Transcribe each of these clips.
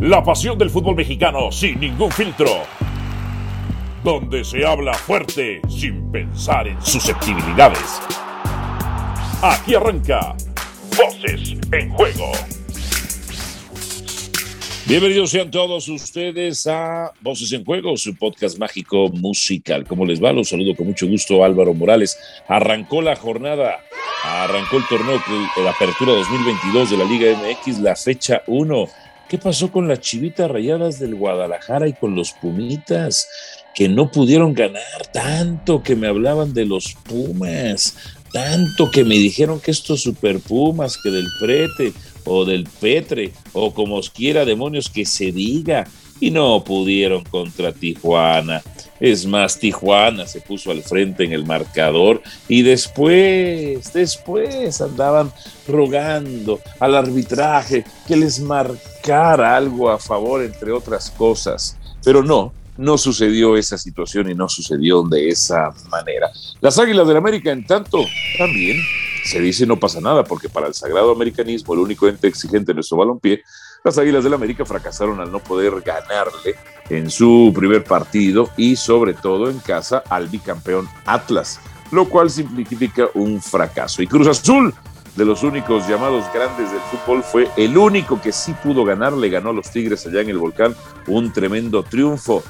La pasión del fútbol mexicano sin ningún filtro. Donde se habla fuerte sin pensar en susceptibilidades. Aquí arranca Voces en Juego. Bienvenidos sean todos ustedes a Voces en Juego, su podcast mágico musical. ¿Cómo les va? Los saludo con mucho gusto, Álvaro Morales. Arrancó la jornada, arrancó el torneo, la apertura 2022 de la Liga MX, la fecha 1. ¿Qué pasó con las chivitas rayadas del Guadalajara y con los Pumitas? Que no pudieron ganar tanto, que me hablaban de los Pumas, tanto que me dijeron que estos Super Pumas, que del Prete o del Petre, o como os quiera, demonios, que se diga, y no pudieron contra Tijuana. Es más, Tijuana se puso al frente en el marcador y después, después andaban rogando al arbitraje que les marcara algo a favor, entre otras cosas. Pero no, no sucedió esa situación y no sucedió de esa manera. Las Águilas del América, en tanto, también se dice no pasa nada, porque para el sagrado americanismo, el único ente exigente en nuestro balompié, las Águilas del América fracasaron al no poder ganarle en su primer partido y sobre todo en casa al bicampeón Atlas, lo cual significa un fracaso. Y Cruz Azul, de los únicos llamados grandes del fútbol, fue el único que sí pudo ganar, le ganó a los Tigres allá en el volcán, un tremendo triunfo.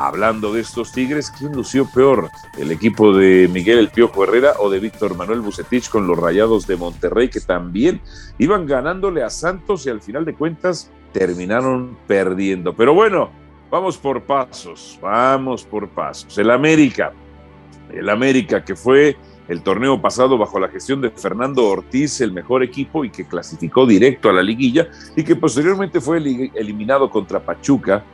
Hablando de estos Tigres, ¿quién lució peor? ¿El equipo de Miguel El Piojo Herrera o de Víctor Manuel Bucetich con los Rayados de Monterrey que también iban ganándole a Santos y al final de cuentas terminaron perdiendo? Pero bueno, vamos por pasos, vamos por pasos. El América, el América que fue el torneo pasado bajo la gestión de Fernando Ortiz, el mejor equipo y que clasificó directo a la liguilla y que posteriormente fue eliminado contra Pachuca.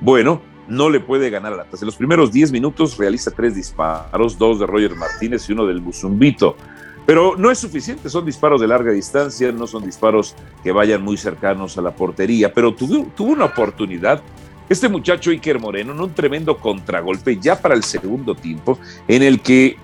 Bueno, no le puede ganar al Atlas. En los primeros 10 minutos realiza tres disparos, dos de Roger Martínez y uno del Buzumbito. Pero no es suficiente, son disparos de larga distancia, no son disparos que vayan muy cercanos a la portería, pero tuvo, una oportunidad este muchacho Iker Moreno en un tremendo contragolpe ya para el segundo tiempo, en el que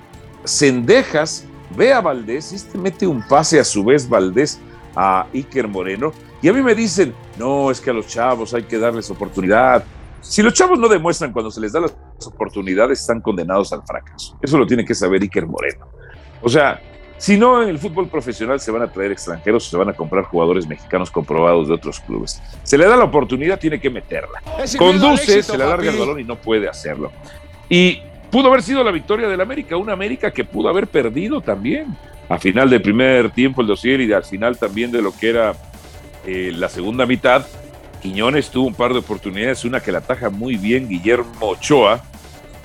Cendejas ve a Valdés y este mete un pase a su vez Valdés a Iker Moreno. Y a mí me dicen, no, es que a los chavos hay que darles oportunidad, si los chavos no demuestran cuando se les da las oportunidades, están condenados al fracaso. Eso lo tiene que saber Iker Moreno. O sea, si no en el fútbol profesional se van a traer extranjeros, se van a comprar jugadores mexicanos comprobados de otros clubes. Se le da la oportunidad, tiene que meterla. Conduce, se le alarga el balón y no puede hacerlo. Y pudo haber sido la victoria del América, una América que pudo haber perdido también. A final del primer tiempo el dossier y al final también de lo que era eh, la segunda mitad, Quiñones tuvo un par de oportunidades, una que la ataja muy bien Guillermo Ochoa,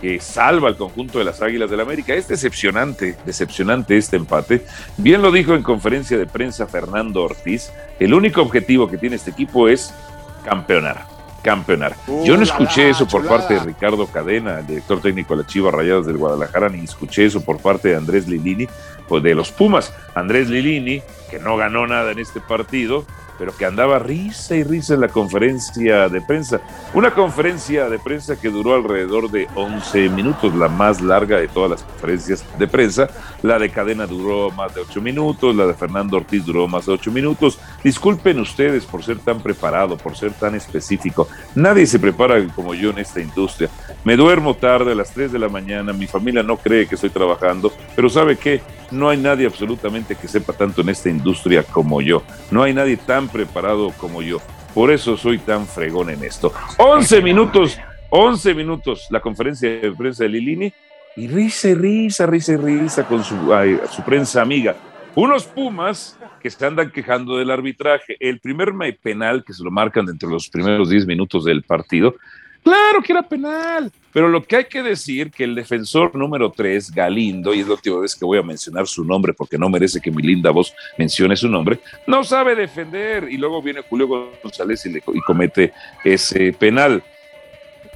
que salva al conjunto de las Águilas del América. Es decepcionante, decepcionante este empate. Bien lo dijo en conferencia de prensa Fernando Ortiz, el único objetivo que tiene este equipo es campeonar, campeonar. Uh, Yo no escuché eso por parte de Ricardo Cadena, el director técnico de las Chivas Rayadas del Guadalajara, ni escuché eso por parte de Andrés Lilini, pues de los Pumas. Andrés Lilini, que no ganó nada en este partido, pero que andaba risa y risa en la conferencia de prensa. Una conferencia de prensa que duró alrededor de 11 minutos, la más larga de todas las conferencias de prensa. La de Cadena duró más de 8 minutos, la de Fernando Ortiz duró más de 8 minutos. Disculpen ustedes por ser tan preparado, por ser tan específico. Nadie se prepara como yo en esta industria. Me duermo tarde a las 3 de la mañana, mi familia no cree que estoy trabajando, pero ¿sabe qué? No hay nadie absolutamente que sepa tanto en esta industria como yo. No hay nadie tan preparado como yo. Por eso soy tan fregón en esto. 11 minutos, 11 minutos la conferencia de prensa de Lilini y risa risa, risa risa con su, su prensa amiga. Unos Pumas que se andan quejando del arbitraje. El primer penal que se lo marcan entre los primeros 10 minutos del partido Claro que era penal, pero lo que hay que decir que el defensor número 3, Galindo, y es la última vez que voy a mencionar su nombre porque no merece que mi linda voz mencione su nombre, no sabe defender y luego viene Julio González y, y comete ese penal.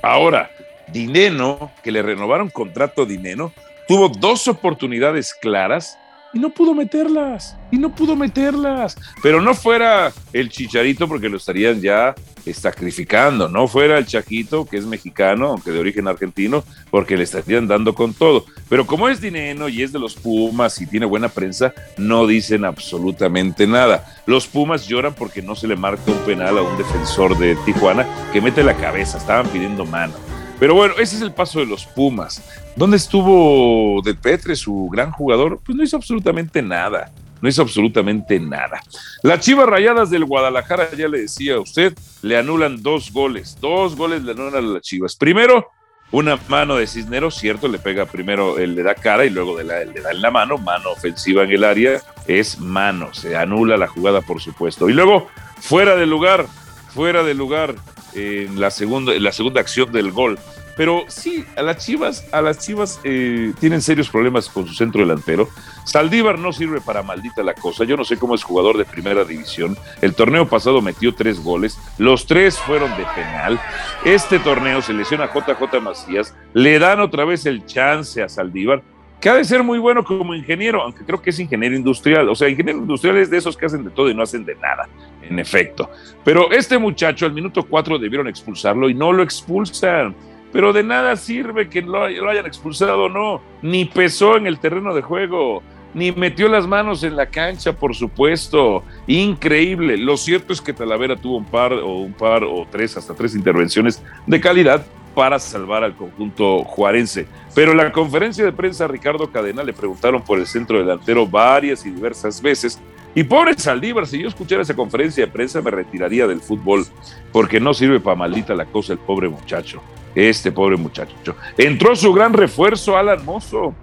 Ahora, Dineno, que le renovaron contrato a Dineno, tuvo dos oportunidades claras y no pudo meterlas, y no pudo meterlas. Pero no fuera el chicharito porque lo estarían ya sacrificando, no fuera el Chaquito, que es mexicano, aunque de origen argentino, porque le estarían dando con todo. Pero como es dinero y es de los Pumas y tiene buena prensa, no dicen absolutamente nada. Los Pumas lloran porque no se le marca un penal a un defensor de Tijuana que mete la cabeza, estaban pidiendo mano. Pero bueno, ese es el paso de los Pumas. ¿Dónde estuvo Del Petre, su gran jugador? Pues no hizo absolutamente nada no hizo absolutamente nada. Las Chivas Rayadas del Guadalajara, ya le decía a usted, le anulan dos goles, dos goles le anulan a las Chivas. Primero, una mano de Cisneros, cierto, le pega primero, él le da cara y luego le da en la mano, mano ofensiva en el área, es mano, se anula la jugada por supuesto. Y luego, fuera de lugar, fuera de lugar en la segunda, la segunda acción del gol, pero sí, a las Chivas, a las Chivas eh, tienen serios problemas con su centro delantero. Saldívar no sirve para maldita la cosa. Yo no sé cómo es jugador de primera división. El torneo pasado metió tres goles. Los tres fueron de penal. Este torneo se lesiona JJ Macías. Le dan otra vez el chance a Saldívar que ha de ser muy bueno como ingeniero, aunque creo que es ingeniero industrial. O sea, ingeniero industrial es de esos que hacen de todo y no hacen de nada, en efecto. Pero este muchacho al minuto cuatro debieron expulsarlo y no lo expulsan pero de nada sirve que lo, hayan expulsado o no, ni pesó en el terreno de juego, ni metió las manos en la cancha, por supuesto. Increíble. Lo cierto es que Talavera tuvo un par o un par o tres, hasta tres intervenciones de calidad para salvar al conjunto juarense. Pero en la conferencia de prensa Ricardo Cadena le preguntaron por el centro delantero varias y diversas veces. Y pobre Saldívar, si yo escuchara esa conferencia de prensa me retiraría del fútbol, porque no sirve para maldita la cosa el pobre muchacho este pobre muchacho. Entró su gran refuerzo, Alan Mozo.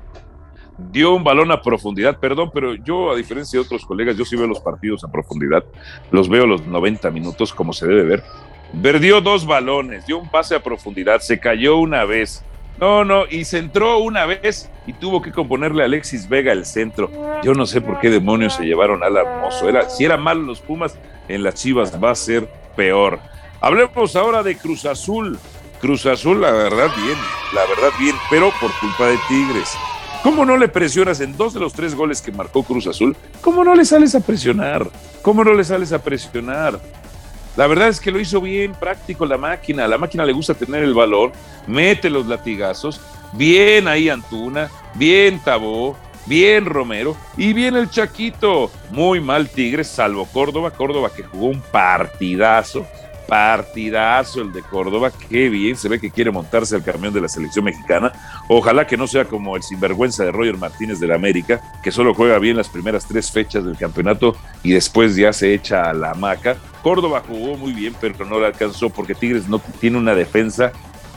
Dio un balón a profundidad, perdón, pero yo, a diferencia de otros colegas, yo sí veo los partidos a profundidad. Los veo los 90 minutos como se debe ver. Perdió dos balones, dio un pase a profundidad, se cayó una vez. No, no, y se entró una vez y tuvo que componerle a Alexis Vega el centro. Yo no sé por qué demonios se llevaron al hermoso. Era, si era malo los Pumas, en las Chivas va a ser peor. Hablemos ahora de Cruz Azul. Cruz Azul, la verdad, bien, la verdad, bien, pero por culpa de Tigres. ¿Cómo no le presionas en dos de los tres goles que marcó Cruz Azul? ¿Cómo no le sales a presionar? ¿Cómo no le sales a presionar? La verdad es que lo hizo bien práctico la máquina. La máquina le gusta tener el valor, mete los latigazos. Bien ahí Antuna, bien Tabó, bien Romero y bien el Chaquito. Muy mal Tigres, salvo Córdoba. Córdoba que jugó un partidazo partidazo el de Córdoba, qué bien, se ve que quiere montarse al camión de la selección mexicana. Ojalá que no sea como el sinvergüenza de Roger Martínez del América, que solo juega bien las primeras tres fechas del campeonato y después ya se echa a la hamaca. Córdoba jugó muy bien, pero no le alcanzó porque Tigres no tiene una defensa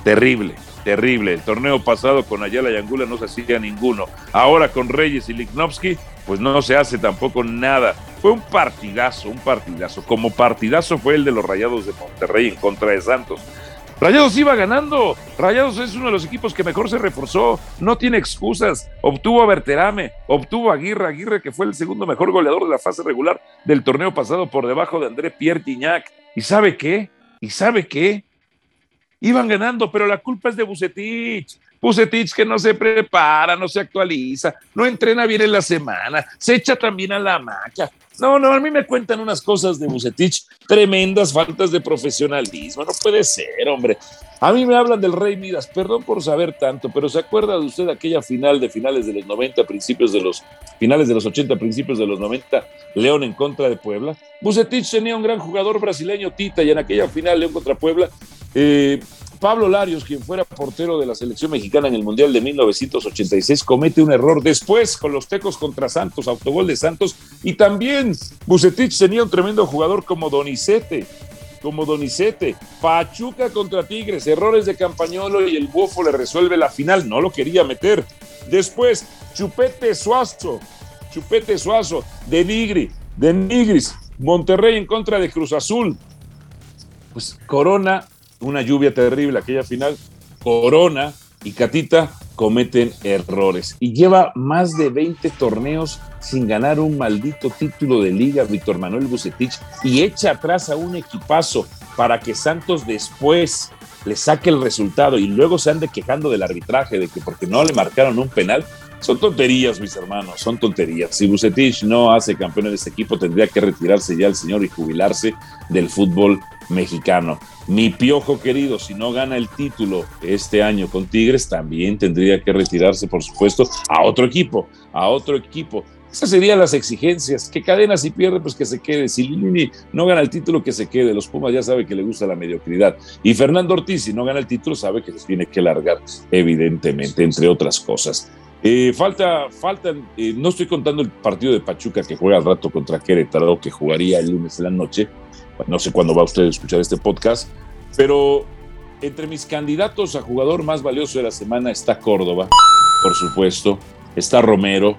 terrible, terrible. El torneo pasado con Ayala y Angula no se hacía ninguno. Ahora con Reyes y Lignovsky, pues no se hace tampoco nada. Fue un partidazo, un partidazo. Como partidazo fue el de los Rayados de Monterrey en contra de Santos. Rayados iba ganando. Rayados es uno de los equipos que mejor se reforzó. No tiene excusas. Obtuvo a Berterame, obtuvo a Aguirre, Aguirre que fue el segundo mejor goleador de la fase regular del torneo pasado por debajo de André Pierre Tignac. ¿Y sabe qué? ¿Y sabe qué? Iban ganando, pero la culpa es de Bucetich. Bucetich que no se prepara, no se actualiza, no entrena bien en la semana, se echa también a la maca. No, no, a mí me cuentan unas cosas de Bucetich, tremendas faltas de profesionalismo. No puede ser, hombre. A mí me hablan del Rey Midas, perdón por saber tanto, pero ¿se acuerda de usted aquella final de finales de los 90, principios de los finales de los 80, principios de los 90, León en contra de Puebla? Bucetich tenía un gran jugador brasileño, Tita, y en aquella final León contra Puebla, eh, Pablo Larios, quien fuera portero de la selección mexicana en el Mundial de 1986, comete un error después con los tecos contra Santos, autogol de Santos, y también Bucetich tenía un tremendo jugador como Donizete, como Donizete, Pachuca contra Tigres, errores de Campañolo y el Bofo le resuelve la final, no lo quería meter. Después, Chupete Suazo, Chupete Suazo, de Nigri, de Nigris, Monterrey en contra de Cruz Azul. Pues Corona una lluvia terrible aquella final, Corona y Catita cometen errores. Y lleva más de 20 torneos sin ganar un maldito título de liga, Víctor Manuel Bucetich, y echa atrás a un equipazo para que Santos después le saque el resultado y luego se ande quejando del arbitraje, de que porque no le marcaron un penal, Son tonterías, mis hermanos, son tonterías. Si Bucetich no hace campeón en este equipo, tendría que retirarse ya el señor y jubilarse del fútbol mexicano. Mi piojo querido, si no gana el título este año con Tigres, también tendría que retirarse, por supuesto, a otro equipo, a otro equipo. Esas serían las exigencias. Que cadena si pierde, pues que se quede. Si Lini no gana el título, que se quede. Los Pumas ya sabe que le gusta la mediocridad. Y Fernando Ortiz, si no gana el título, sabe que les tiene que largar, evidentemente, entre otras cosas. Falta, faltan, no estoy contando el partido de Pachuca que juega al rato contra Querétaro, que jugaría el lunes en la noche. No sé cuándo va usted a escuchar este podcast, pero entre mis candidatos a jugador más valioso de la semana está Córdoba, por supuesto, está Romero,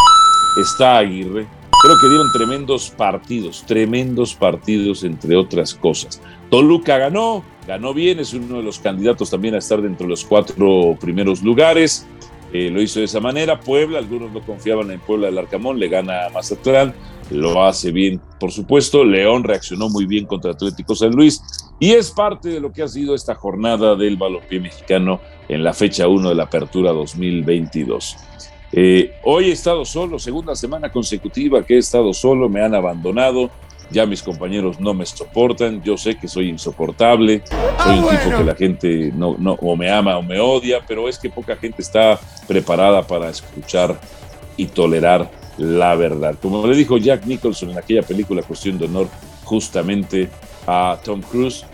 está Aguirre. Creo que dieron tremendos partidos, tremendos partidos, entre otras cosas. Toluca ganó, ganó bien, es uno de los candidatos también a estar dentro de los cuatro primeros lugares. Eh, lo hizo de esa manera. Puebla, algunos no confiaban en Puebla del Arcamón, le gana a Mazatlán, lo hace bien, por supuesto. León reaccionó muy bien contra Atlético San Luis y es parte de lo que ha sido esta jornada del balompié mexicano en la fecha 1 de la apertura 2022. Eh, hoy he estado solo, segunda semana consecutiva que he estado solo, me han abandonado, ya mis compañeros no me soportan, yo sé que soy insoportable, soy un ah, tipo que la gente no, no, o me ama o me odia, pero es que poca gente está preparada para escuchar y tolerar la verdad. Como le dijo Jack Nicholson en aquella película Cuestión de Honor, justamente a Tom Cruise,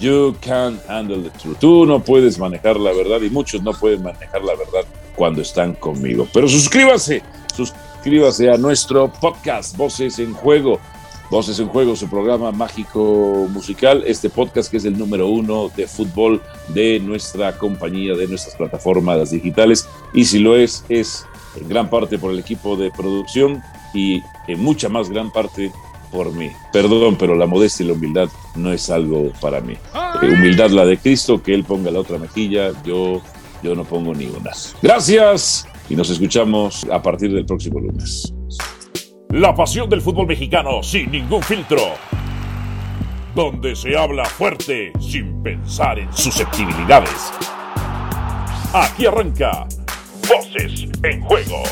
You can't handle the truth. Tú no puedes manejar la verdad y muchos no pueden manejar la verdad cuando están conmigo. Pero suscríbase, suscríbase a nuestro podcast Voces en Juego. Voces en Juego, su programa mágico musical, este podcast que es el número uno de fútbol de nuestra compañía, de nuestras plataformas digitales. Y si lo es, es en gran parte por el equipo de producción y en mucha más gran parte por mí. Perdón, pero la modestia y la humildad no es algo para mí. Eh, humildad la de Cristo, que Él ponga la otra mejilla, yo, yo no pongo ni una. Gracias y nos escuchamos a partir del próximo lunes. La pasión del fútbol mexicano sin ningún filtro. Donde se habla fuerte sin pensar en susceptibilidades. Aquí arranca Voces en Juego.